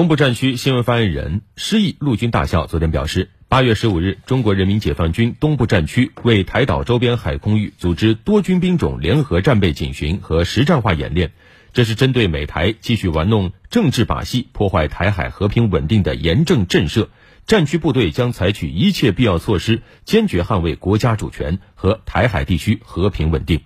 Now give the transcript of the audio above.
东部战区新闻发言人施毅陆军大校昨天表示八月十五日中国人民解放军东部战区为台岛周边海空域组织多军兵种联合战备警巡和实战化演练这是针对美台继续玩弄政治把戏破坏台海和平稳定的严正震慑战区部队将采取一切必要措施坚决捍卫国家主权和台海地区和平稳定。